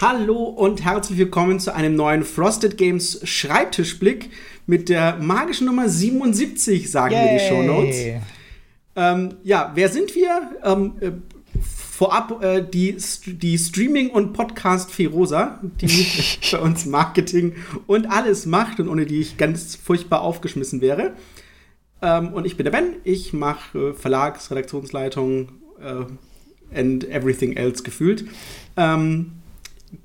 Hallo und herzlich willkommen zu einem neuen Frosted Games Schreibtischblick mit der magischen Nummer 77, sagen Yay. wir die Shownotes. Ähm, ja, wer sind wir? Ähm, äh, vorab äh, die, die Streaming- und Podcast-Fee Rosa, die bei uns Marketing und alles macht und ohne die ich ganz furchtbar aufgeschmissen wäre. Ähm, und ich bin der Ben, ich mache äh, Verlags-, Redaktionsleitung äh, and everything else gefühlt. Ähm,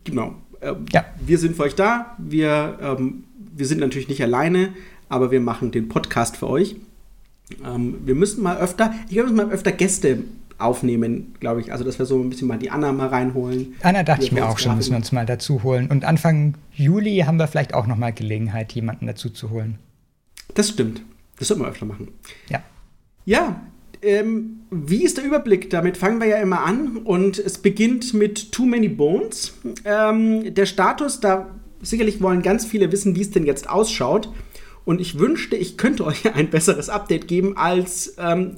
genau. Ähm, ja. Wir sind für euch da. Wir, ähm, wir sind natürlich nicht alleine, aber wir machen den Podcast für euch. Ähm, wir müssen mal öfter, ich glaube, wir müssen mal öfter Gäste aufnehmen, glaube ich. Also, dass wir so ein bisschen mal die Anna mal reinholen. Anna dachte ich mir auch schon, müssen wir uns mal dazu holen. Und Anfang Juli haben wir vielleicht auch noch mal Gelegenheit, jemanden dazu zu holen. Das stimmt. Das sollten wir öfter machen. Ja. Ja, ähm, wie ist der Überblick? Damit fangen wir ja immer an und es beginnt mit Too Many Bones. Ähm, der Status, da sicherlich wollen ganz viele wissen, wie es denn jetzt ausschaut. Und ich wünschte, ich könnte euch ein besseres Update geben, als ähm,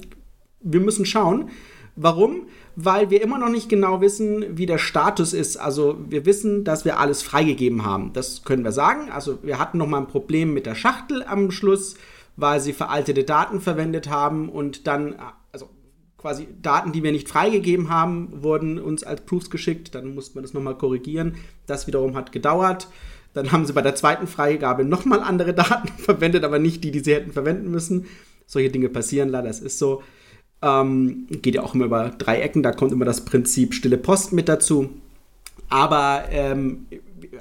wir müssen schauen. Warum? Weil wir immer noch nicht genau wissen, wie der Status ist. Also wir wissen, dass wir alles freigegeben haben. Das können wir sagen. Also wir hatten noch mal ein Problem mit der Schachtel am Schluss weil sie veraltete Daten verwendet haben und dann, also quasi Daten, die wir nicht freigegeben haben, wurden uns als Proofs geschickt. Dann musste man das nochmal korrigieren. Das wiederum hat gedauert. Dann haben sie bei der zweiten Freigabe nochmal andere Daten verwendet, aber nicht die, die sie hätten verwenden müssen. Solche Dinge passieren leider, das ist so. Ähm, geht ja auch immer über drei Ecken, da kommt immer das Prinzip stille Post mit dazu. Aber ähm,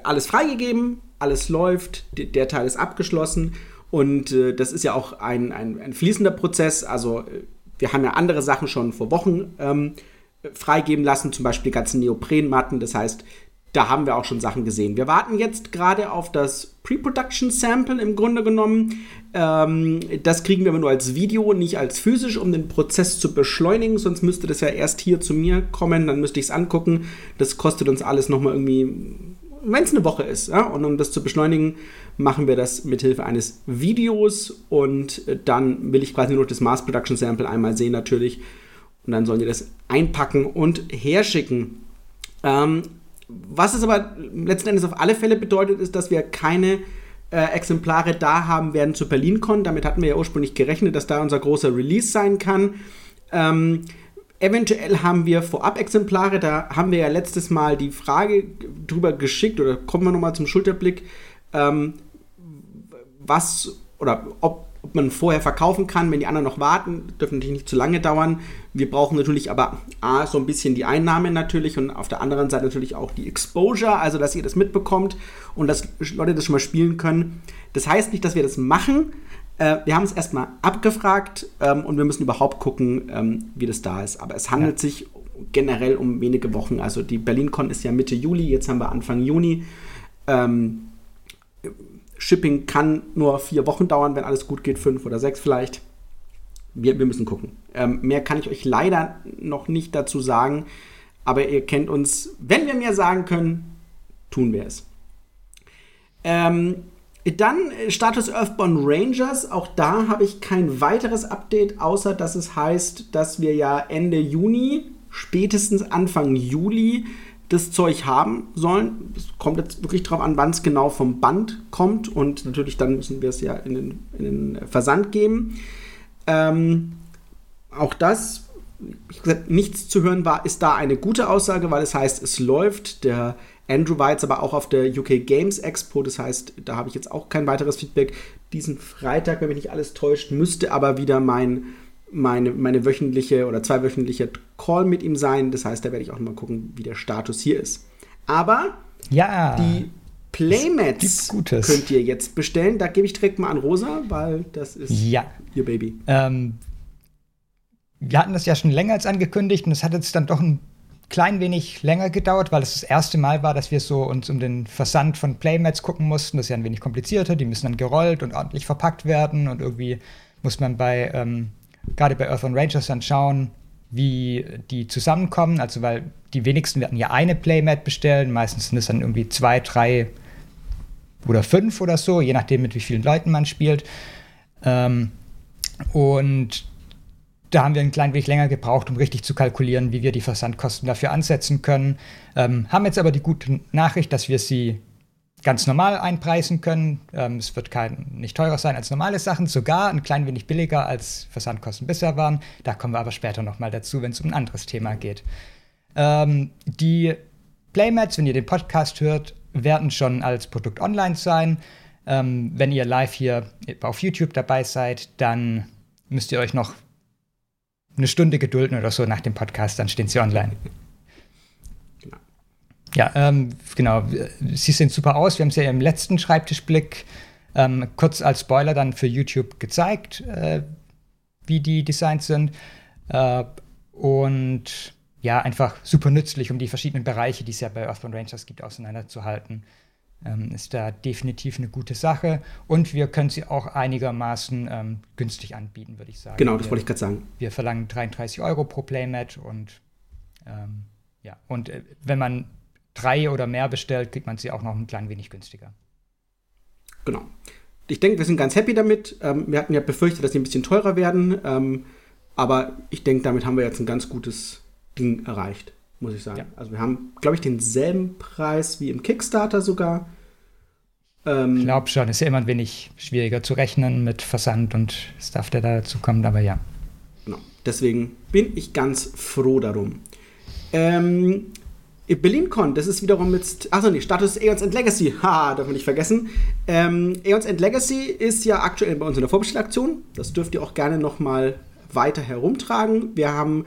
alles freigegeben, alles läuft, der Teil ist abgeschlossen und äh, das ist ja auch ein, ein, ein, fließender Prozess. Also äh, wir haben ja andere Sachen schon vor Wochen ähm, freigeben lassen, zum Beispiel die ganzen Neoprenmatten. Das heißt, da haben wir auch schon Sachen gesehen. Wir warten jetzt gerade auf das Pre-Production Sample im Grunde genommen. Ähm, das kriegen wir aber nur als Video, nicht als physisch, um den Prozess zu beschleunigen. Sonst müsste das ja erst hier zu mir kommen, dann müsste ich es angucken. Das kostet uns alles nochmal irgendwie wenn es eine Woche ist. Ja? Und um das zu beschleunigen, machen wir das mit Hilfe eines Videos und äh, dann will ich quasi nur das Mass Production Sample einmal sehen natürlich. Und dann sollen die das einpacken und herschicken. Ähm, was es aber letzten Endes auf alle Fälle bedeutet, ist, dass wir keine äh, Exemplare da haben werden zu BerlinCon. Damit hatten wir ja ursprünglich gerechnet, dass da unser großer Release sein kann. Ähm, Eventuell haben wir Vorab-Exemplare, da haben wir ja letztes Mal die Frage drüber geschickt, oder kommen wir nochmal zum Schulterblick, ähm, was oder ob, ob, man vorher verkaufen kann, wenn die anderen noch warten, dürfen natürlich nicht zu lange dauern. Wir brauchen natürlich aber A, so ein bisschen die Einnahmen natürlich und auf der anderen Seite natürlich auch die Exposure, also dass ihr das mitbekommt und dass Leute das schon mal spielen können. Das heißt nicht, dass wir das machen, äh, wir haben es erstmal abgefragt ähm, und wir müssen überhaupt gucken, ähm, wie das da ist. Aber es handelt ja. sich generell um wenige Wochen. Also die BerlinCon ist ja Mitte Juli, jetzt haben wir Anfang Juni. Ähm, Shipping kann nur vier Wochen dauern, wenn alles gut geht, fünf oder sechs vielleicht. Wir, wir müssen gucken. Ähm, mehr kann ich euch leider noch nicht dazu sagen, aber ihr kennt uns. Wenn wir mehr sagen können, tun wir es. Ähm, dann äh, Status Earthbound Rangers. Auch da habe ich kein weiteres Update, außer dass es heißt, dass wir ja Ende Juni, spätestens Anfang Juli, das Zeug haben sollen. Es kommt jetzt wirklich darauf an, wann es genau vom Band kommt. Und natürlich dann müssen wir es ja in den, in den Versand geben. Ähm, auch das, wie gesagt, nichts zu hören war, ist da eine gute Aussage, weil es heißt, es läuft. Der Andrew war jetzt aber auch auf der UK Games Expo, das heißt, da habe ich jetzt auch kein weiteres Feedback. Diesen Freitag, wenn mich nicht alles täuscht, müsste aber wieder mein, meine, meine wöchentliche oder zweiwöchentliche Call mit ihm sein. Das heißt, da werde ich auch mal gucken, wie der Status hier ist. Aber ja, die Playmats könnt ihr jetzt bestellen. Da gebe ich direkt mal an Rosa, weil das ist ja. ihr Baby. Ähm, wir hatten das ja schon länger als angekündigt und es hat jetzt dann doch ein klein wenig länger gedauert, weil es das erste Mal war, dass wir so uns um den Versand von Playmats gucken mussten. Das ist ja ein wenig komplizierter. Die müssen dann gerollt und ordentlich verpackt werden und irgendwie muss man bei, ähm, gerade bei Earth on Rangers dann schauen, wie die zusammenkommen. Also, weil die wenigsten werden ja eine Playmat bestellen. Meistens sind es dann irgendwie zwei, drei oder fünf oder so, je nachdem, mit wie vielen Leuten man spielt. Ähm, und da haben wir ein klein wenig länger gebraucht, um richtig zu kalkulieren, wie wir die Versandkosten dafür ansetzen können. Ähm, haben jetzt aber die gute Nachricht, dass wir sie ganz normal einpreisen können. Ähm, es wird kein, nicht teurer sein als normale Sachen, sogar ein klein wenig billiger als Versandkosten bisher waren. Da kommen wir aber später nochmal dazu, wenn es um ein anderes Thema geht. Ähm, die Playmats, wenn ihr den Podcast hört, werden schon als Produkt online sein. Ähm, wenn ihr live hier auf YouTube dabei seid, dann müsst ihr euch noch eine Stunde gedulden oder so nach dem Podcast, dann stehen sie online. Ja, ähm, genau. Sie sehen super aus. Wir haben sie ja im letzten Schreibtischblick ähm, kurz als Spoiler dann für YouTube gezeigt, äh, wie die Designs sind. Äh, und ja, einfach super nützlich, um die verschiedenen Bereiche, die es ja bei Earthbound Rangers gibt, auseinanderzuhalten ähm, ist da definitiv eine gute Sache. Und wir können sie auch einigermaßen ähm, günstig anbieten, würde ich sagen. Genau, das wir, wollte ich gerade sagen. Wir verlangen 33 Euro pro Playmat und ähm, ja, und äh, wenn man drei oder mehr bestellt, kriegt man sie auch noch ein klein wenig günstiger. Genau. Ich denke, wir sind ganz happy damit. Ähm, wir hatten ja befürchtet, dass sie ein bisschen teurer werden. Ähm, aber ich denke, damit haben wir jetzt ein ganz gutes Ding erreicht muss ich sagen. Ja. Also wir haben, glaube ich, denselben Preis wie im Kickstarter sogar. Ähm, ich glaube schon, ist ja immer ein wenig schwieriger zu rechnen mit Versand und Stuff, der dazu kommt, aber ja. Genau. Deswegen bin ich ganz froh darum. Ähm, BerlinCon, das ist wiederum mit. Achso, nee, Status Aeons and Legacy. Ha, darf man nicht vergessen. Ähm, Aeons and Legacy ist ja aktuell bei uns in der Vorbestellaktion. Das dürft ihr auch gerne nochmal weiter herumtragen. Wir haben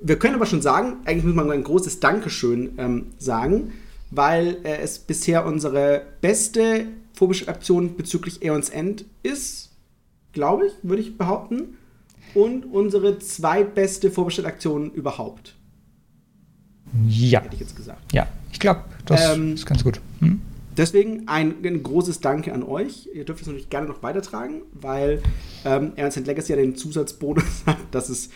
wir können aber schon sagen, eigentlich muss man ein großes Dankeschön ähm, sagen, weil äh, es bisher unsere beste Vorbestellaktion bezüglich Aeons End ist, glaube ich, würde ich behaupten. Und unsere zweitbeste Vorbestellaktion überhaupt. Ja. Hätte ich jetzt gesagt. Ja, ich glaube, das ähm, ist ganz gut. Hm? Deswegen ein, ein, großes Danke an euch. Ihr dürft es natürlich gerne noch weitertragen, weil ähm, Ernst Legacy ja den Zusatzbonus hat, dass es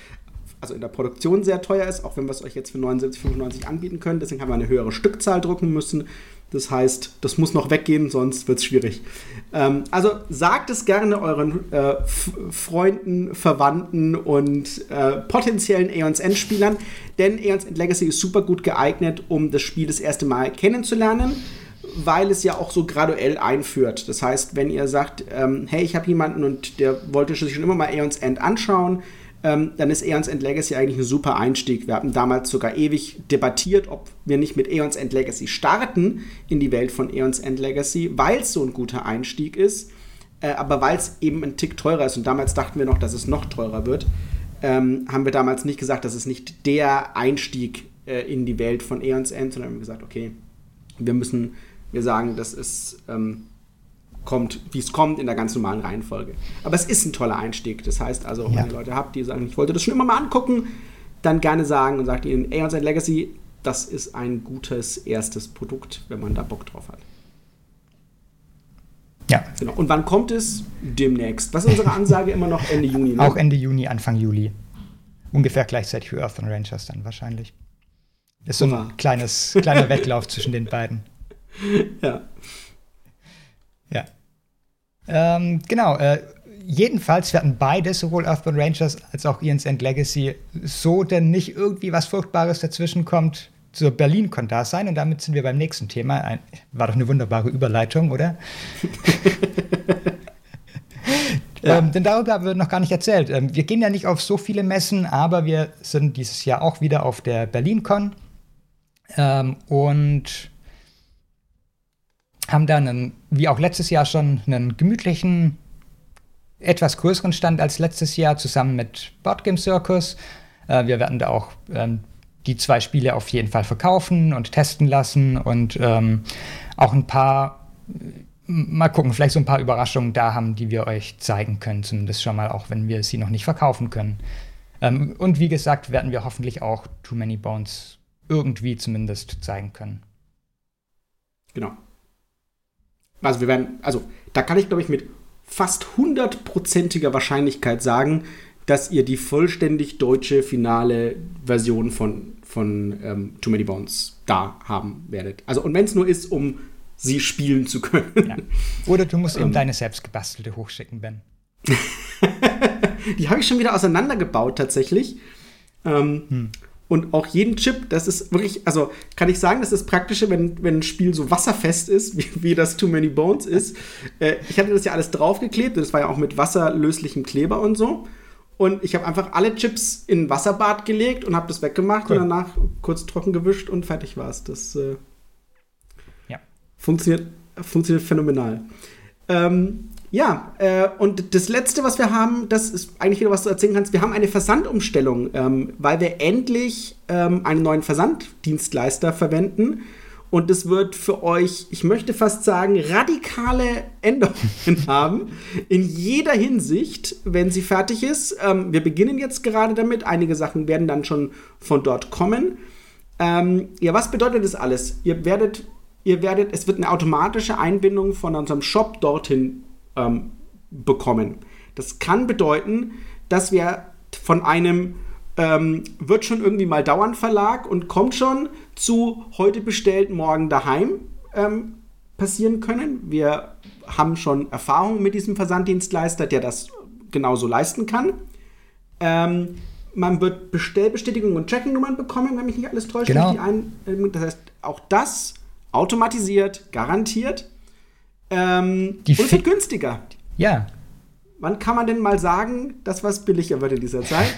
also in der Produktion sehr teuer ist, auch wenn wir es euch jetzt für 79,95 anbieten können. Deswegen haben wir eine höhere Stückzahl drucken müssen. Das heißt, das muss noch weggehen, sonst wird es schwierig. Ähm, also sagt es gerne euren äh, Freunden, Verwandten und äh, potenziellen Aeons Endspielern, denn Aeons End Legacy ist super gut geeignet, um das Spiel das erste Mal kennenzulernen weil es ja auch so graduell einführt. Das heißt, wenn ihr sagt, ähm, hey, ich habe jemanden und der wollte sich schon immer mal Aeons End anschauen, ähm, dann ist Aeons End Legacy eigentlich ein super Einstieg. Wir hatten damals sogar ewig debattiert, ob wir nicht mit Aeons End Legacy starten in die Welt von Aeons End Legacy, weil es so ein guter Einstieg ist, äh, aber weil es eben ein Tick teurer ist und damals dachten wir noch, dass es noch teurer wird, ähm, haben wir damals nicht gesagt, dass es nicht der Einstieg äh, in die Welt von Aeons End, sondern haben gesagt, okay, wir müssen, wir sagen, das ist ähm, kommt, wie es kommt, in der ganz normalen Reihenfolge. Aber es ist ein toller Einstieg. Das heißt also, wenn ihr Leute habt, die sagen, ich wollte das schon immer mal angucken, dann gerne sagen und sagt ihnen, Aeons and Legacy, das ist ein gutes erstes Produkt, wenn man da Bock drauf hat. Ja. Genau. Und wann kommt es? Demnächst. Was ist unsere Ansage immer noch? Ende Juni. Ne? Auch Ende Juni, Anfang Juli. Ungefähr gleichzeitig für Earth and Rangers dann wahrscheinlich. Ist so ein kleines, kleiner Wettlauf zwischen den beiden. Ja. Ja. Ähm, genau. Äh, jedenfalls werden beide, sowohl Earthbound Rangers als auch Ian's End Legacy, so denn nicht irgendwie was Furchtbares dazwischen kommt, zur Berlin-Con da sein. Und damit sind wir beim nächsten Thema. Ein, war doch eine wunderbare Überleitung, oder? ja. ähm, denn darüber haben wir noch gar nicht erzählt. Ähm, wir gehen ja nicht auf so viele Messen, aber wir sind dieses Jahr auch wieder auf der Berlin-Con. Ähm, und haben dann, einen, wie auch letztes Jahr schon, einen gemütlichen, etwas größeren Stand als letztes Jahr zusammen mit Boardgame Circus. Äh, wir werden da auch ähm, die zwei Spiele auf jeden Fall verkaufen und testen lassen und ähm, auch ein paar, mal gucken, vielleicht so ein paar Überraschungen da haben, die wir euch zeigen können, zumindest schon mal, auch wenn wir sie noch nicht verkaufen können. Ähm, und wie gesagt, werden wir hoffentlich auch Too Many Bones irgendwie zumindest zeigen können. Genau. Also wir werden, also da kann ich glaube ich mit fast hundertprozentiger Wahrscheinlichkeit sagen, dass ihr die vollständig deutsche finale Version von, von ähm, Too Many Bones da haben werdet. Also und wenn es nur ist, um sie spielen zu können. Ja. Oder du musst eben ähm. deine selbst gebastelte hochschicken, Ben. die habe ich schon wieder auseinandergebaut tatsächlich. Ähm, hm. Und auch jeden Chip, das ist wirklich, also kann ich sagen, das ist das Praktische, wenn, wenn ein Spiel so wasserfest ist, wie, wie das Too Many Bones ist. Äh, ich hatte das ja alles draufgeklebt, das war ja auch mit wasserlöslichem Kleber und so. Und ich habe einfach alle Chips in ein Wasserbad gelegt und habe das weggemacht cool. und danach kurz trocken gewischt und fertig war es. Das äh, ja. funktioniert, funktioniert phänomenal. Ähm, ja, äh, und das Letzte, was wir haben, das ist eigentlich wieder, was du erzählen kannst. Wir haben eine Versandumstellung, ähm, weil wir endlich ähm, einen neuen Versanddienstleister verwenden. Und das wird für euch, ich möchte fast sagen, radikale Änderungen haben. In jeder Hinsicht, wenn sie fertig ist. Ähm, wir beginnen jetzt gerade damit. Einige Sachen werden dann schon von dort kommen. Ähm, ja, was bedeutet das alles? Ihr werdet, ihr werdet, es wird eine automatische Einbindung von unserem Shop dorthin ähm, bekommen. Das kann bedeuten, dass wir von einem ähm, wird schon irgendwie mal dauern Verlag und kommt schon zu heute bestellt, morgen daheim ähm, passieren können. Wir haben schon Erfahrung mit diesem Versanddienstleister, der das genauso leisten kann. Ähm, man wird Bestellbestätigung und Trackingnummern bekommen, wenn mich nicht alles täuscht. Genau. das heißt, auch das automatisiert, garantiert. Ähm, und es wird günstiger. Ja. Wann kann man denn mal sagen, dass was billiger wird in dieser Zeit?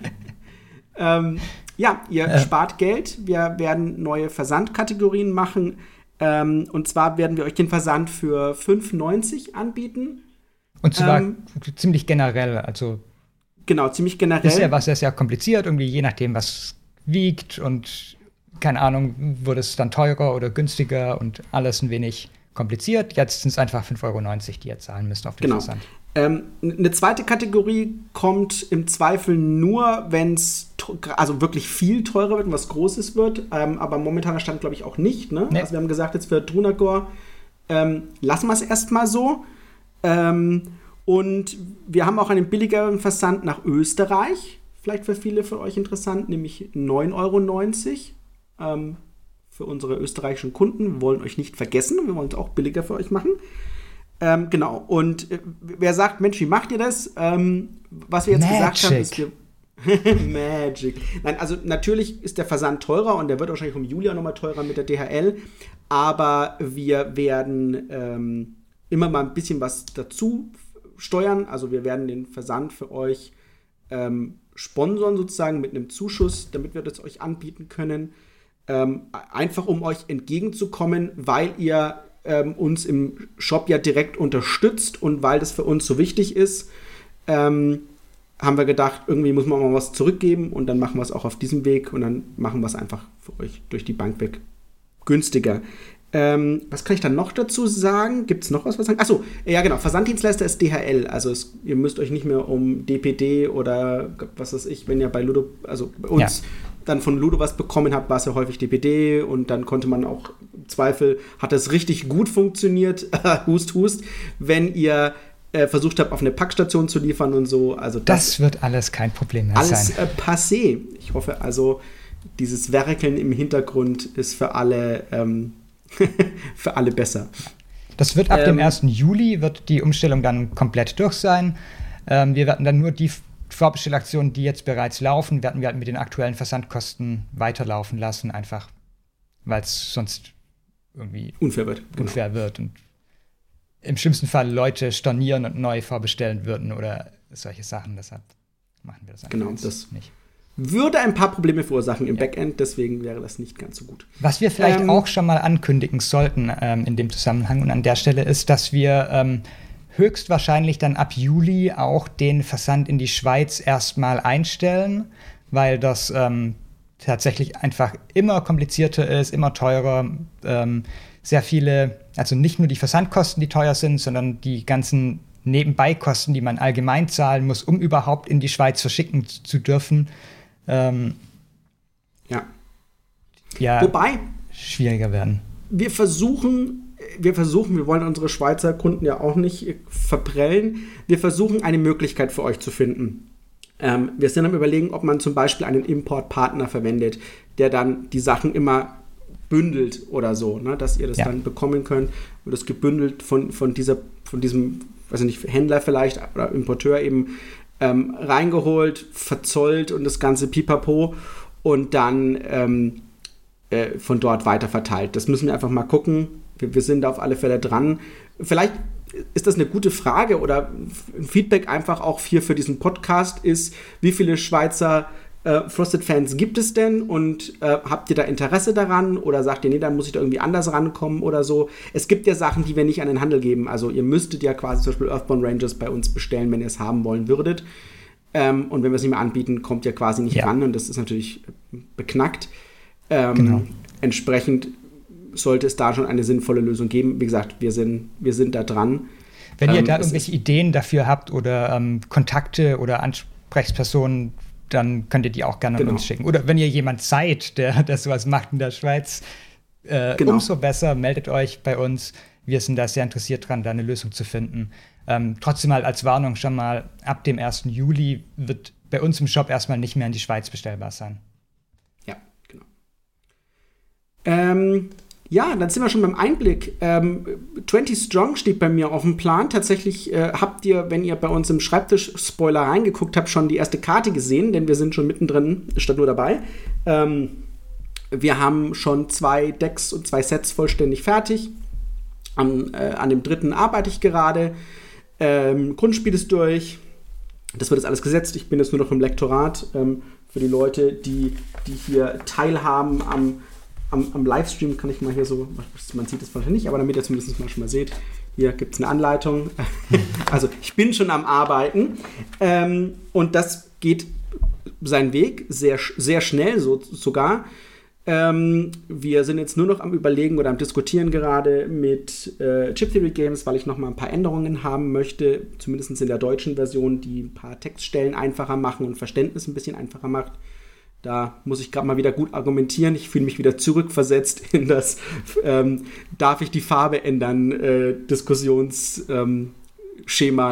ähm, ja, ihr äh. spart Geld. Wir werden neue Versandkategorien machen. Ähm, und zwar werden wir euch den Versand für 5,90 anbieten. Und zwar ähm, ziemlich generell, also. Genau, ziemlich generell. Bisher war es ja sehr kompliziert, irgendwie je nachdem, was wiegt und keine Ahnung, wurde es dann teurer oder günstiger und alles ein wenig kompliziert. Jetzt sind es einfach 5,90 Euro, die ihr zahlen müsst auf den genau. Versand. Ähm, eine zweite Kategorie kommt im Zweifel nur, wenn es also wirklich viel teurer wird und was Großes wird. Ähm, aber momentaner Stand glaube ich auch nicht. Ne? Nee. Also wir haben gesagt, jetzt für Drunagor ähm, lassen wir es erstmal so. Ähm, und wir haben auch einen billigeren Versand nach Österreich. Vielleicht für viele von euch interessant, nämlich 9,90 Euro. Ähm, für unsere österreichischen Kunden. Wir wollen euch nicht vergessen, wir wollen es auch billiger für euch machen. Ähm, genau, und äh, wer sagt, Mensch, wie macht ihr das? Ähm, was wir jetzt Magic. gesagt haben, ist, wir Magic. Nein, also natürlich ist der Versand teurer und der wird wahrscheinlich im Juli auch nochmal teurer mit der DHL. Aber wir werden ähm, immer mal ein bisschen was dazu steuern. Also wir werden den Versand für euch ähm, sponsern sozusagen mit einem Zuschuss, damit wir das euch anbieten können ähm, einfach um euch entgegenzukommen, weil ihr ähm, uns im Shop ja direkt unterstützt und weil das für uns so wichtig ist, ähm, haben wir gedacht, irgendwie muss man mal was zurückgeben und dann machen wir es auch auf diesem Weg und dann machen wir es einfach für euch durch die Bank weg günstiger. Ähm, was kann ich dann noch dazu sagen? Gibt es noch was, was sagen? Achso, ja genau, Versanddienstleister ist DHL. Also es, ihr müsst euch nicht mehr um DPD oder was weiß ich, wenn ihr bei Ludo, also bei uns ja dann von Ludo was bekommen habt, war es ja häufig DPD und dann konnte man auch im Zweifel, hat es richtig gut funktioniert, hust, hust, wenn ihr äh, versucht habt, auf eine Packstation zu liefern und so. Also das, das wird alles kein Problem mehr alles sein. Alles äh, passé. Ich hoffe also, dieses Werkeln im Hintergrund ist für alle, ähm, für alle besser. Das wird ab ähm, dem 1. Juli wird die Umstellung dann komplett durch sein. Ähm, wir werden dann nur die Vorbestellaktionen, die jetzt bereits laufen, werden wir halt mit den aktuellen Versandkosten weiterlaufen lassen, einfach weil es sonst irgendwie unfair wird. Genau. Unfair genau. wird und im schlimmsten Fall Leute stornieren und neu vorbestellen würden oder solche Sachen. Deshalb machen wir das einfach genau, das nicht. Würde ein paar Probleme verursachen im ja. Backend, deswegen wäre das nicht ganz so gut. Was wir vielleicht ähm, auch schon mal ankündigen sollten ähm, in dem Zusammenhang und an der Stelle ist, dass wir ähm, höchstwahrscheinlich dann ab Juli auch den Versand in die Schweiz erstmal einstellen, weil das ähm, tatsächlich einfach immer komplizierter ist, immer teurer. Ähm, sehr viele, also nicht nur die Versandkosten, die teuer sind, sondern die ganzen Nebenbeikosten, die man allgemein zahlen muss, um überhaupt in die Schweiz verschicken zu dürfen. Ähm, ja. Ja. Wobei schwieriger werden. Wir versuchen wir versuchen, wir wollen unsere Schweizer Kunden ja auch nicht verprellen, wir versuchen eine Möglichkeit für euch zu finden. Ähm, wir sind am Überlegen, ob man zum Beispiel einen Importpartner verwendet, der dann die Sachen immer bündelt oder so, ne? dass ihr das ja. dann bekommen könnt und das gebündelt von, von, dieser, von diesem, weiß ich nicht, Händler vielleicht oder Importeur eben ähm, reingeholt, verzollt und das ganze Pipapo und dann ähm, äh, von dort weiter verteilt. Das müssen wir einfach mal gucken. Wir, wir sind da auf alle Fälle dran. Vielleicht ist das eine gute Frage oder ein Feedback einfach auch hier für diesen Podcast ist, wie viele Schweizer äh, Frosted-Fans gibt es denn und äh, habt ihr da Interesse daran oder sagt ihr, nee, dann muss ich da irgendwie anders rankommen oder so? Es gibt ja Sachen, die wir nicht an den Handel geben. Also ihr müsstet ja quasi zum Beispiel Earthbound Rangers bei uns bestellen, wenn ihr es haben wollen würdet. Ähm, und wenn wir es nicht mehr anbieten, kommt ihr quasi nicht ja. ran und das ist natürlich beknackt. Ähm, genau. Entsprechend sollte es da schon eine sinnvolle Lösung geben. Wie gesagt, wir sind, wir sind da dran. Wenn ihr ähm, da irgendwelche Ideen dafür habt oder ähm, Kontakte oder Ansprechpersonen, dann könnt ihr die auch gerne genau. an uns schicken. Oder wenn ihr jemand seid, der, der sowas macht in der Schweiz, äh, genau. umso besser, meldet euch bei uns. Wir sind da sehr interessiert dran, da eine Lösung zu finden. Ähm, trotzdem mal als Warnung schon mal, ab dem 1. Juli wird bei uns im Shop erstmal nicht mehr in die Schweiz bestellbar sein. Ja, genau. Ähm, ja, dann sind wir schon beim Einblick. Ähm, 20 Strong steht bei mir auf dem Plan. Tatsächlich äh, habt ihr, wenn ihr bei uns im Schreibtisch-Spoiler reingeguckt habt, schon die erste Karte gesehen, denn wir sind schon mittendrin, statt nur dabei. Ähm, wir haben schon zwei Decks und zwei Sets vollständig fertig. An, äh, an dem dritten arbeite ich gerade. Ähm, Grundspiel ist durch. Das wird jetzt alles gesetzt. Ich bin jetzt nur noch im Lektorat. Ähm, für die Leute, die, die hier teilhaben am am, am, Livestream kann ich mal hier so, man sieht es wahrscheinlich nicht, aber damit ihr zumindest mal schon mal seht, hier gibt es eine Anleitung. also ich bin schon am Arbeiten ähm, und das geht seinen Weg sehr, sehr schnell so, sogar. Ähm, wir sind jetzt nur noch am Überlegen oder am Diskutieren gerade mit äh, Chip Theory Games, weil ich noch mal ein paar Änderungen haben möchte, zumindest in der deutschen Version, die ein paar Textstellen einfacher machen und Verständnis ein bisschen einfacher macht. Da muss ich gerade mal wieder gut argumentieren. Ich fühle mich wieder zurückversetzt in das ähm, Darf ich die Farbe ändern? Äh, Diskussionsschema,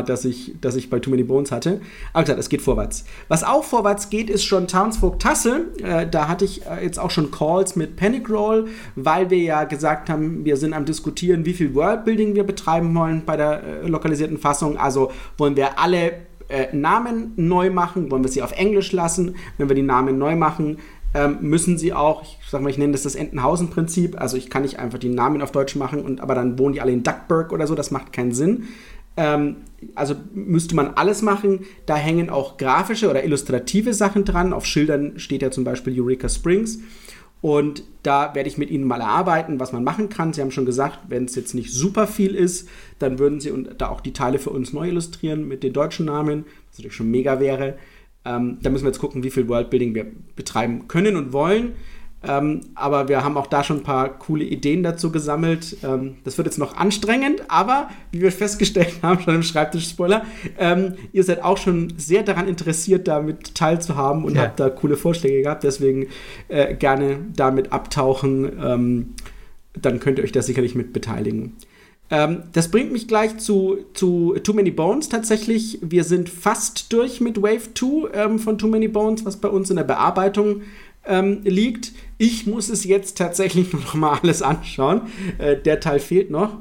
ähm, das, ich, das ich bei Too Many Bones hatte. Aber gesagt, es geht vorwärts. Was auch vorwärts geht, ist schon Townsfolk Tassel. Äh, da hatte ich äh, jetzt auch schon Calls mit Panic Roll, weil wir ja gesagt haben, wir sind am diskutieren, wie viel Worldbuilding wir betreiben wollen bei der äh, lokalisierten Fassung. Also wollen wir alle äh, Namen neu machen, wollen wir sie auf Englisch lassen. Wenn wir die Namen neu machen, ähm, müssen sie auch, ich sag mal, ich nenne das das Entenhausen-Prinzip. Also ich kann nicht einfach die Namen auf Deutsch machen, und, aber dann wohnen die alle in Duckburg oder so, das macht keinen Sinn. Ähm, also müsste man alles machen. Da hängen auch grafische oder illustrative Sachen dran. Auf Schildern steht ja zum Beispiel Eureka Springs. Und da werde ich mit Ihnen mal erarbeiten, was man machen kann. Sie haben schon gesagt, wenn es jetzt nicht super viel ist, dann würden Sie da auch die Teile für uns neu illustrieren mit den deutschen Namen, was natürlich schon mega wäre. Ähm, da müssen wir jetzt gucken, wie viel Worldbuilding wir betreiben können und wollen. Ähm, aber wir haben auch da schon ein paar coole Ideen dazu gesammelt. Ähm, das wird jetzt noch anstrengend, aber wie wir festgestellt haben, schon im Schreibtisch-Spoiler, ähm, ihr seid auch schon sehr daran interessiert, damit teilzuhaben und ja. habt da coole Vorschläge gehabt. Deswegen äh, gerne damit abtauchen. Ähm, dann könnt ihr euch da sicherlich mit beteiligen. Ähm, das bringt mich gleich zu, zu Too Many Bones tatsächlich. Wir sind fast durch mit Wave 2 ähm, von Too Many Bones, was bei uns in der Bearbeitung ähm, liegt. Ich muss es jetzt tatsächlich noch mal alles anschauen. Äh, der Teil fehlt noch.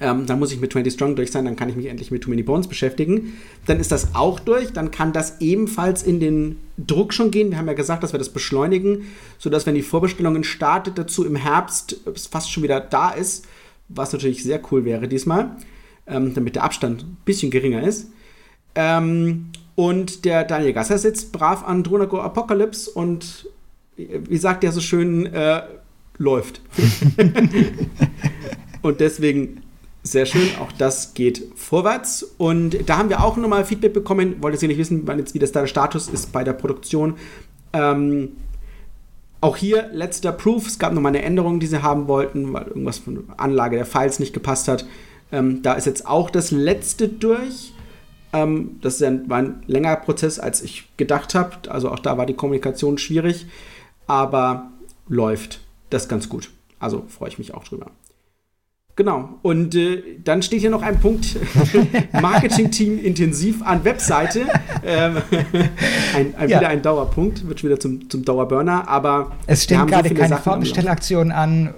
Ähm, dann muss ich mit 20 Strong durch sein, dann kann ich mich endlich mit Too Many Bones beschäftigen. Dann ist das auch durch, dann kann das ebenfalls in den Druck schon gehen. Wir haben ja gesagt, dass wir das beschleunigen, sodass, wenn die Vorbestellungen startet, dazu im Herbst es fast schon wieder da ist, was natürlich sehr cool wäre diesmal, ähm, damit der Abstand ein bisschen geringer ist. Ähm, und der Daniel Gasser sitzt brav an Dronago Apocalypse und wie sagt er so schön, äh, läuft. und deswegen sehr schön, auch das geht vorwärts. Und da haben wir auch nochmal Feedback bekommen. Wollte Sie nicht wissen, wann jetzt, wie das da der Status ist bei der Produktion. Ähm, auch hier letzter Proof. Es gab nochmal eine Änderung, die sie haben wollten, weil irgendwas von der Anlage der Files nicht gepasst hat. Ähm, da ist jetzt auch das letzte durch. Ähm, das war ein längerer Prozess, als ich gedacht habe. Also auch da war die Kommunikation schwierig aber läuft das ganz gut. Also freue ich mich auch drüber. Genau. Und äh, dann steht hier noch ein Punkt: Marketing-Team intensiv an Webseite. Ähm, ein, ein, ja. Wieder ein Dauerpunkt, wird wieder zum, zum Dauerburner. Aber es stehen gerade so keine Vorbestellaktionen an.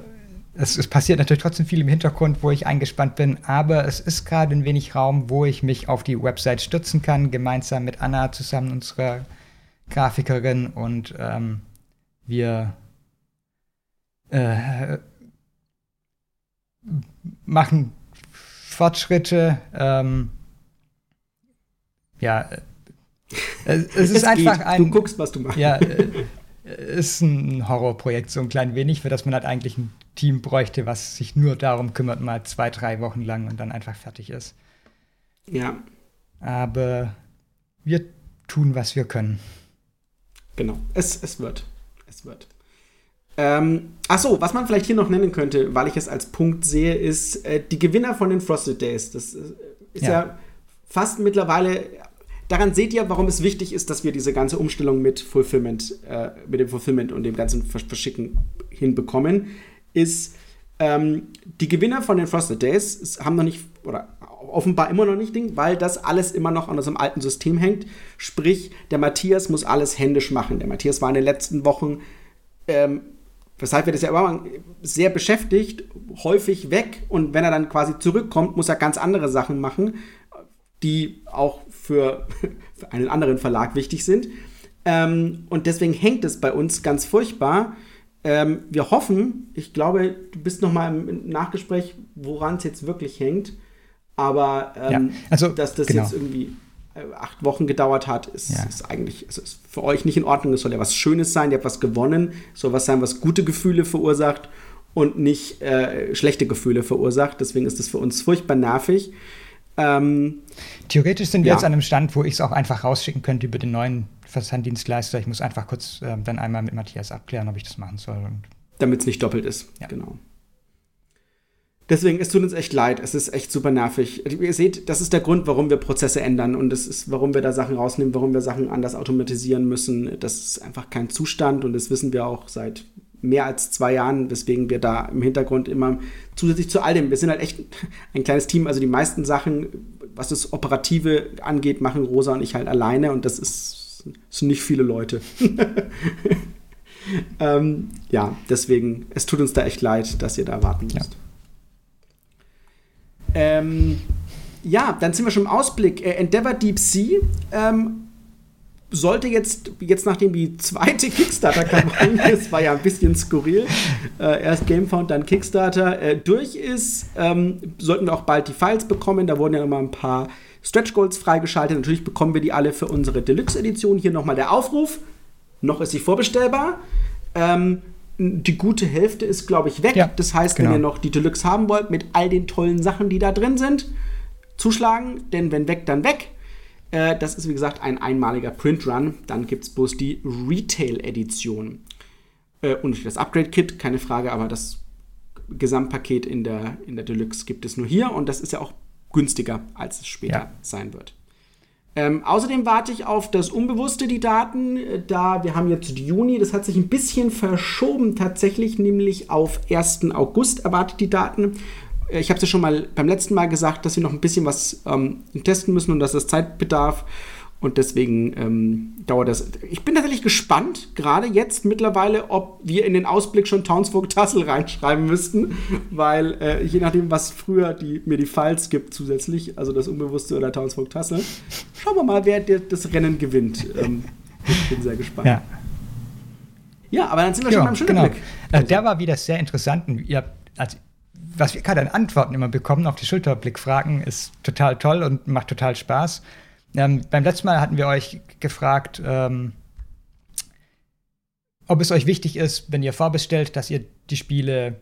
es, es, passiert natürlich trotzdem viel im Hintergrund, wo ich eingespannt bin, aber es ist gerade ein wenig Raum, wo ich mich auf die Website stützen kann, gemeinsam mit Anna zusammen, unserer Grafikerin, und ähm, wir äh, machen Fortschritte. Ähm, ja, äh, es, es ist es einfach geht. ein. Du guckst, was du machst. Ja, äh, ist ein Horrorprojekt, so ein klein wenig, für das man halt eigentlich ein Team bräuchte, was sich nur darum kümmert, mal zwei, drei Wochen lang und dann einfach fertig ist. Ja. Aber wir tun, was wir können. Genau, es, es wird. Es wird. Ähm, achso, was man vielleicht hier noch nennen könnte, weil ich es als Punkt sehe, ist äh, die Gewinner von den Frosted Days. Das äh, ist ja. ja fast mittlerweile daran seht ihr, warum es wichtig ist, dass wir diese ganze Umstellung mit Fulfillment, äh, mit dem Fulfillment und dem ganzen Verschicken hinbekommen, ist ähm, die Gewinner von den Frosted Days haben noch nicht, oder offenbar immer noch nicht Ding, weil das alles immer noch an unserem alten System hängt. Sprich, der Matthias muss alles händisch machen. Der Matthias war in den letzten Wochen, ähm, weshalb wir das ja immer sehr beschäftigt, häufig weg und wenn er dann quasi zurückkommt, muss er ganz andere Sachen machen, die auch für, für einen anderen Verlag wichtig sind. Ähm, und deswegen hängt es bei uns ganz furchtbar. Ähm, wir hoffen, ich glaube, du bist noch mal im Nachgespräch, woran es jetzt wirklich hängt. Aber ähm, ja, also, dass das genau. jetzt irgendwie äh, acht Wochen gedauert hat, ist, ja. ist eigentlich ist für euch nicht in Ordnung. Es soll ja was Schönes sein, ihr habt was gewonnen, es soll was sein, was gute Gefühle verursacht und nicht äh, schlechte Gefühle verursacht. Deswegen ist das für uns furchtbar nervig. Ähm, Theoretisch sind wir ja. jetzt an einem Stand, wo ich es auch einfach rausschicken könnte über den neuen Versanddienstleister. Ich muss einfach kurz äh, dann einmal mit Matthias abklären, ob ich das machen soll. Damit es nicht doppelt ist. Ja. Genau. Deswegen, es tut uns echt leid. Es ist echt super nervig. Ihr seht, das ist der Grund, warum wir Prozesse ändern und das ist, warum wir da Sachen rausnehmen, warum wir Sachen anders automatisieren müssen. Das ist einfach kein Zustand und das wissen wir auch seit mehr als zwei Jahren, weswegen wir da im Hintergrund immer zusätzlich zu all dem, wir sind halt echt ein kleines Team, also die meisten Sachen, was das Operative angeht, machen Rosa und ich halt alleine und das ist, sind nicht viele Leute. ähm, ja, deswegen, es tut uns da echt leid, dass ihr da warten müsst. Ja. Ähm, ja, dann sind wir schon im Ausblick. Äh, Endeavor Deep Sea ähm, sollte jetzt, jetzt nachdem die zweite Kickstarter-Kampagne, das war ja ein bisschen skurril, äh, erst Gamefound, dann Kickstarter, äh, durch ist, ähm, sollten wir auch bald die Files bekommen. Da wurden ja immer ein paar Stretch Goals freigeschaltet. Natürlich bekommen wir die alle für unsere Deluxe-Edition. Hier nochmal der Aufruf. Noch ist sie vorbestellbar. Ähm, die gute Hälfte ist, glaube ich, weg. Ja, das heißt, genau. wenn ihr noch die Deluxe haben wollt, mit all den tollen Sachen, die da drin sind, zuschlagen. Denn wenn weg, dann weg. Äh, das ist wie gesagt ein einmaliger Printrun. Dann gibt es bloß die Retail-Edition. Äh, und das Upgrade-Kit, keine Frage, aber das Gesamtpaket in der, in der Deluxe gibt es nur hier und das ist ja auch günstiger, als es später ja. sein wird. Ähm, außerdem warte ich auf das Unbewusste, die Daten. Äh, da wir haben jetzt Juni, das hat sich ein bisschen verschoben tatsächlich, nämlich auf 1. August erwartet die Daten. Äh, ich habe es ja schon mal beim letzten Mal gesagt, dass wir noch ein bisschen was ähm, testen müssen und dass das Zeit bedarf. Und deswegen ähm, dauert das. Ich bin tatsächlich gespannt, gerade jetzt mittlerweile, ob wir in den Ausblick schon Townsfolk Tassel reinschreiben müssten, weil äh, je nachdem, was früher die, mir die Files gibt zusätzlich, also das Unbewusste oder Townsfolk Tassel, schauen wir mal, wer das Rennen gewinnt. Ähm, ich bin sehr gespannt. Ja. ja, aber dann sind wir ja, schon beim Schulterblick. Genau. Äh, der war wieder sehr interessant. Ihr, also was wir gerade an Antworten immer bekommen auf die Schulterblickfragen, ist total toll und macht total Spaß. Ähm, beim letzten Mal hatten wir euch gefragt, ähm, ob es euch wichtig ist, wenn ihr vorbestellt, dass ihr die Spiele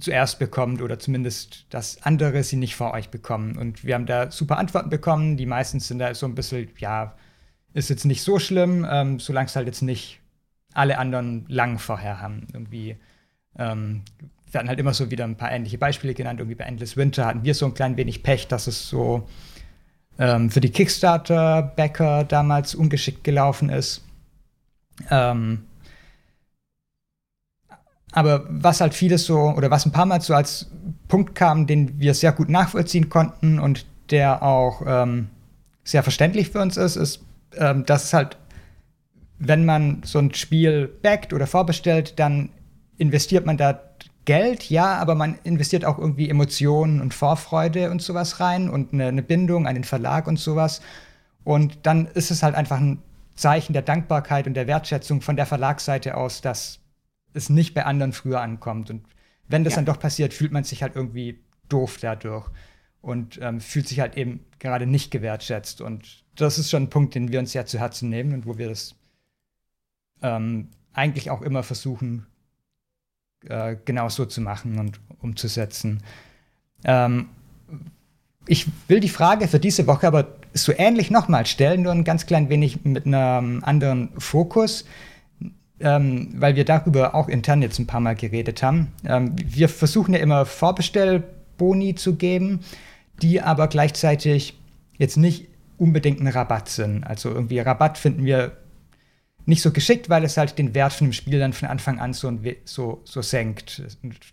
zuerst bekommt oder zumindest, dass andere sie nicht vor euch bekommen. Und wir haben da super Antworten bekommen. Die meisten sind da so ein bisschen, ja, ist jetzt nicht so schlimm, ähm, solange es halt jetzt nicht alle anderen lang vorher haben. Irgendwie ähm, hatten halt immer so wieder ein paar ähnliche Beispiele genannt. Irgendwie bei Endless Winter hatten wir so ein klein wenig Pech, dass es so ähm, für die Kickstarter-Backer damals ungeschickt gelaufen ist. Ähm, aber was halt vieles so, oder was ein paar Mal so als Punkt kam, den wir sehr gut nachvollziehen konnten und der auch ähm, sehr verständlich für uns ist, ist, ähm, dass halt, wenn man so ein Spiel backt oder vorbestellt, dann investiert man da Geld, ja, aber man investiert auch irgendwie Emotionen und Vorfreude und sowas rein und eine, eine Bindung an den Verlag und sowas. Und dann ist es halt einfach ein Zeichen der Dankbarkeit und der Wertschätzung von der Verlagsseite aus, dass es nicht bei anderen früher ankommt. Und wenn das ja. dann doch passiert, fühlt man sich halt irgendwie doof dadurch und ähm, fühlt sich halt eben gerade nicht gewertschätzt. Und das ist schon ein Punkt, den wir uns ja zu Herzen nehmen und wo wir das ähm, eigentlich auch immer versuchen, äh, genau so zu machen und umzusetzen. Ähm, ich will die Frage für diese Woche aber so ähnlich nochmal stellen, nur ein ganz klein wenig mit einem anderen Fokus, ähm, weil wir darüber auch intern jetzt ein paar Mal geredet haben. Ähm, wir versuchen ja immer Vorbestellboni zu geben, die aber gleichzeitig jetzt nicht unbedingt ein Rabatt sind. Also irgendwie Rabatt finden wir nicht so geschickt, weil es halt den Wert von dem Spiel dann von Anfang an so, so, so senkt,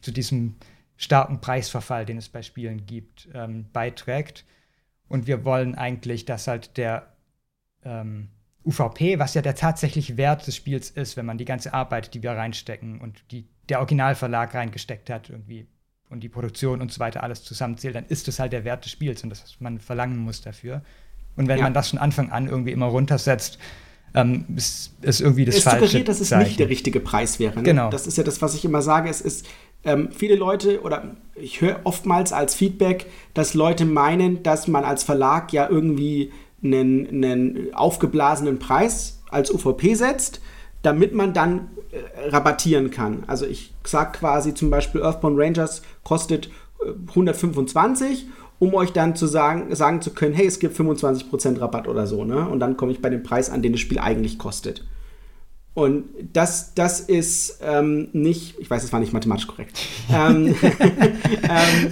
zu diesem starken Preisverfall, den es bei Spielen gibt, ähm, beiträgt. Und wir wollen eigentlich, dass halt der ähm, UVP, was ja der tatsächliche Wert des Spiels ist, wenn man die ganze Arbeit, die wir reinstecken und die der Originalverlag reingesteckt hat, irgendwie und die Produktion und so weiter alles zusammenzählt, dann ist es halt der Wert des Spiels und das, was man verlangen muss dafür. Und wenn ja. man das von Anfang an irgendwie immer runtersetzt, ähm, ist, ist irgendwie das es falsche suggeriert, dass es Zeichen. nicht der richtige Preis wäre. Ne? Genau. Das ist ja das, was ich immer sage. Es ist ähm, viele Leute oder ich höre oftmals als Feedback, dass Leute meinen, dass man als Verlag ja irgendwie einen, einen aufgeblasenen Preis als UVP setzt, damit man dann äh, rabattieren kann. Also ich sage quasi zum Beispiel Earthbound Rangers kostet äh, 125 um euch dann zu sagen, sagen zu können, hey, es gibt 25% Rabatt oder so, ne? Und dann komme ich bei dem Preis an, den das Spiel eigentlich kostet. Und das, das ist ähm, nicht, ich weiß, es war nicht mathematisch korrekt. ähm, ähm,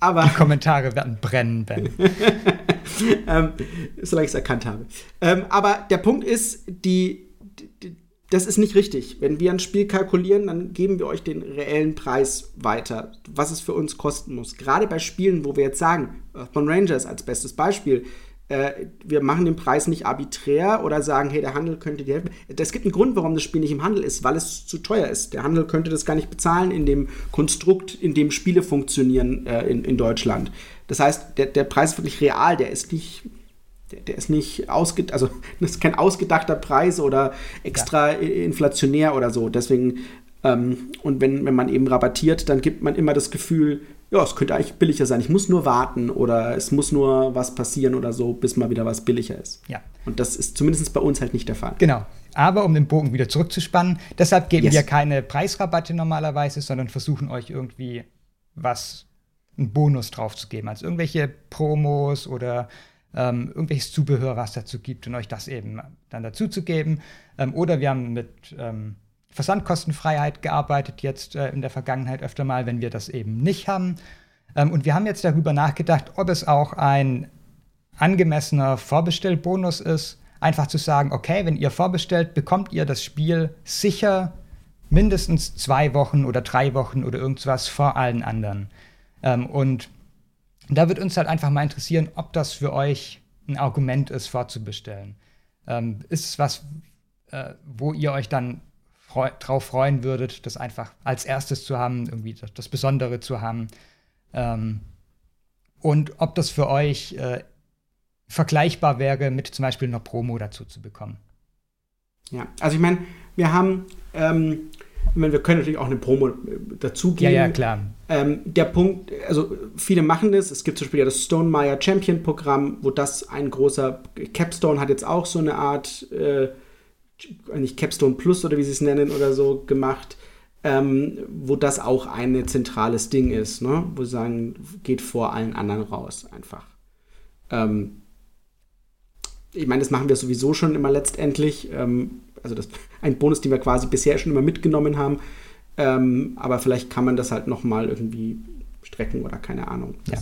aber Die Kommentare werden brennen, Ben. ähm, solange ich es erkannt habe. Ähm, aber der Punkt ist, die, die, das ist nicht richtig. Wenn wir ein Spiel kalkulieren, dann geben wir euch den reellen Preis weiter, was es für uns kosten muss. Gerade bei Spielen, wo wir jetzt sagen, Earthbound Rangers als bestes Beispiel, äh, wir machen den Preis nicht arbiträr oder sagen, hey, der Handel könnte dir helfen. Es gibt einen Grund, warum das Spiel nicht im Handel ist, weil es zu teuer ist. Der Handel könnte das gar nicht bezahlen in dem Konstrukt, in dem Spiele funktionieren äh, in, in Deutschland. Das heißt, der, der Preis ist wirklich real, der ist nicht der, der, ist nicht ausgedacht, also das ist kein ausgedachter Preis oder extra ja. inflationär oder so. Deswegen, ähm, und wenn, wenn man eben rabattiert, dann gibt man immer das Gefühl, ja, es könnte eigentlich billiger sein. Ich muss nur warten oder es muss nur was passieren oder so, bis mal wieder was billiger ist. Ja. Und das ist zumindest bei uns halt nicht der Fall. Genau. Aber um den Bogen wieder zurückzuspannen, deshalb geben yes. wir keine Preisrabatte normalerweise, sondern versuchen euch irgendwie was, einen Bonus drauf zu geben. Also irgendwelche Promos oder ähm, irgendwelches Zubehör, was dazu gibt und euch das eben dann dazu zu geben. Ähm, oder wir haben mit ähm, Versandkostenfreiheit gearbeitet, jetzt äh, in der Vergangenheit öfter mal, wenn wir das eben nicht haben. Ähm, und wir haben jetzt darüber nachgedacht, ob es auch ein angemessener Vorbestellbonus ist, einfach zu sagen, okay, wenn ihr vorbestellt, bekommt ihr das Spiel sicher mindestens zwei Wochen oder drei Wochen oder irgendwas vor allen anderen. Ähm, und da wird uns halt einfach mal interessieren, ob das für euch ein Argument ist, vorzubestellen. Ähm, ist es was, äh, wo ihr euch dann freu drauf freuen würdet, das einfach als erstes zu haben, irgendwie das, das Besondere zu haben? Ähm, und ob das für euch äh, vergleichbar wäre, mit zum Beispiel einer Promo dazu zu bekommen. Ja, also ich meine, wir haben ähm, ich meine, wir können natürlich auch eine Promo äh, dazugeben. Ja, ja, klar. Ähm, der Punkt, also viele machen das. Es gibt zum Beispiel ja das Stonemeyer Champion Programm, wo das ein großer, Capstone hat jetzt auch so eine Art, äh, nicht Capstone Plus oder wie sie es nennen oder so gemacht, ähm, wo das auch ein zentrales Ding ist, ne? wo sie sagen, geht vor allen anderen raus einfach. Ähm, ich meine, das machen wir sowieso schon immer letztendlich. Ähm, also das ein Bonus, den wir quasi bisher schon immer mitgenommen haben. Ähm, aber vielleicht kann man das halt noch mal irgendwie strecken oder keine Ahnung. ja,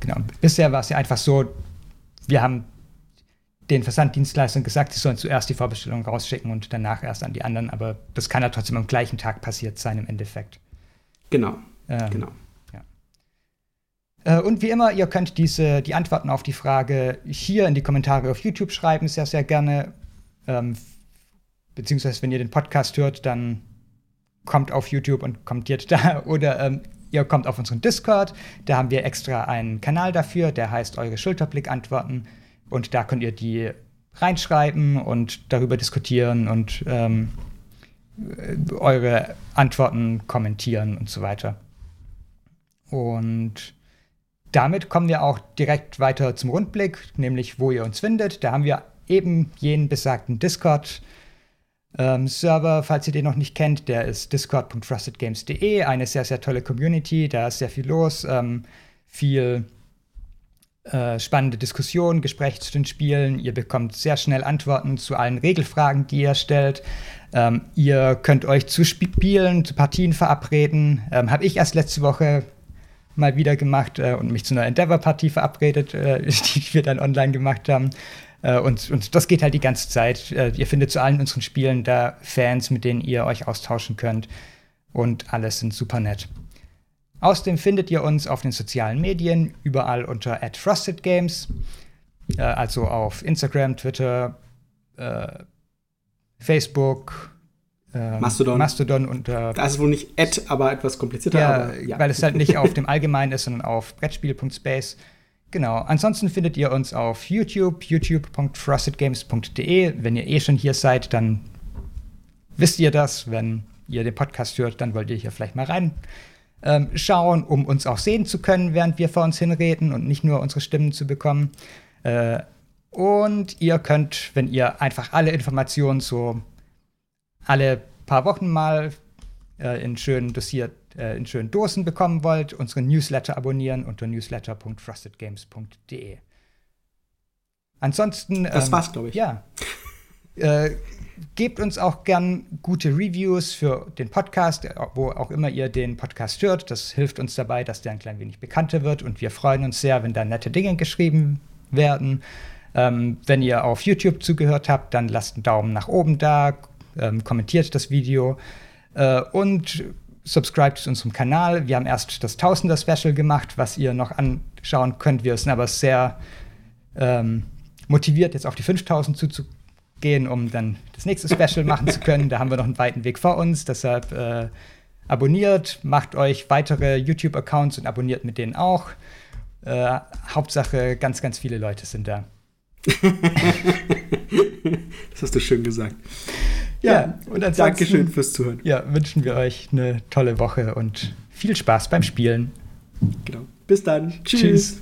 genau. Bisher war es ja einfach so, wir haben den Versanddienstleistern gesagt, sie sollen zuerst die Vorbestellung rausschicken und danach erst an die anderen, aber das kann ja trotzdem am gleichen Tag passiert sein im Endeffekt. Genau, ähm, genau. Äh, und wie immer, ihr könnt diese, die Antworten auf die Frage hier in die Kommentare auf YouTube schreiben, sehr, sehr gerne. Ähm, beziehungsweise wenn ihr den Podcast hört, dann kommt auf YouTube und kommentiert da. Oder ähm, ihr kommt auf unseren Discord. Da haben wir extra einen Kanal dafür, der heißt Eure Schulterblick-Antworten. Und da könnt ihr die reinschreiben und darüber diskutieren und ähm, eure Antworten kommentieren und so weiter. Und damit kommen wir auch direkt weiter zum Rundblick, nämlich wo ihr uns findet. Da haben wir eben jenen besagten Discord. Ähm, Server, falls ihr den noch nicht kennt, der ist discord.trustedgames.de, eine sehr, sehr tolle Community, da ist sehr viel los, ähm, viel äh, spannende Diskussionen, Gespräche zu den Spielen, ihr bekommt sehr schnell Antworten zu allen Regelfragen, die ihr stellt. Ähm, ihr könnt euch zu Spielen, zu Partien verabreden. Ähm, Habe ich erst letzte Woche mal wieder gemacht äh, und mich zu einer Endeavor-Partie verabredet, äh, die wir dann online gemacht haben. Äh, und, und das geht halt die ganze Zeit. Äh, ihr findet zu allen unseren Spielen da Fans, mit denen ihr euch austauschen könnt. Und alles sind super nett. Außerdem findet ihr uns auf den sozialen Medien überall unter @frostedgames, äh, also auf Instagram, Twitter, äh, Facebook, ähm, Mastodon. Mastodon und. Äh, das ist wohl nicht Ad, aber etwas komplizierter. Ja, aber, ja, weil es halt nicht auf dem Allgemeinen ist, sondern auf Brettspiel.space. Genau. Ansonsten findet ihr uns auf YouTube, youtube.frostedgames.de. Wenn ihr eh schon hier seid, dann wisst ihr das. Wenn ihr den Podcast hört, dann wollt ihr hier vielleicht mal rein ähm, schauen, um uns auch sehen zu können, während wir vor uns hinreden und nicht nur unsere Stimmen zu bekommen. Äh, und ihr könnt, wenn ihr einfach alle Informationen so alle paar Wochen mal äh, in schönen dosiert, äh, in schönen Dosen bekommen wollt, unseren Newsletter abonnieren unter newsletter.frostedgames.de. Ansonsten. Das ähm, war's, glaube ich. Ja. äh, gebt uns auch gern gute Reviews für den Podcast, wo auch immer ihr den Podcast hört. Das hilft uns dabei, dass der ein klein wenig bekannter wird und wir freuen uns sehr, wenn da nette Dinge geschrieben werden. Ähm, wenn ihr auf YouTube zugehört habt, dann lasst einen Daumen nach oben da, ähm, kommentiert das Video äh, und subscribt zu unserem Kanal. Wir haben erst das Tausender-Special gemacht, was ihr noch anschauen könnt. Wir sind aber sehr ähm, motiviert, jetzt auf die 5000 zuzugehen, um dann das nächste Special machen zu können. Da haben wir noch einen weiten Weg vor uns. Deshalb äh, abonniert, macht euch weitere YouTube-Accounts und abonniert mit denen auch. Äh, Hauptsache, ganz, ganz viele Leute sind da. das hast du schön gesagt. Ja, ja und ansonsten, Dankeschön fürs Zuhören. Ja, wünschen wir euch eine tolle Woche und viel Spaß beim Spielen. Genau. Bis dann. Tschüss. Tschüss.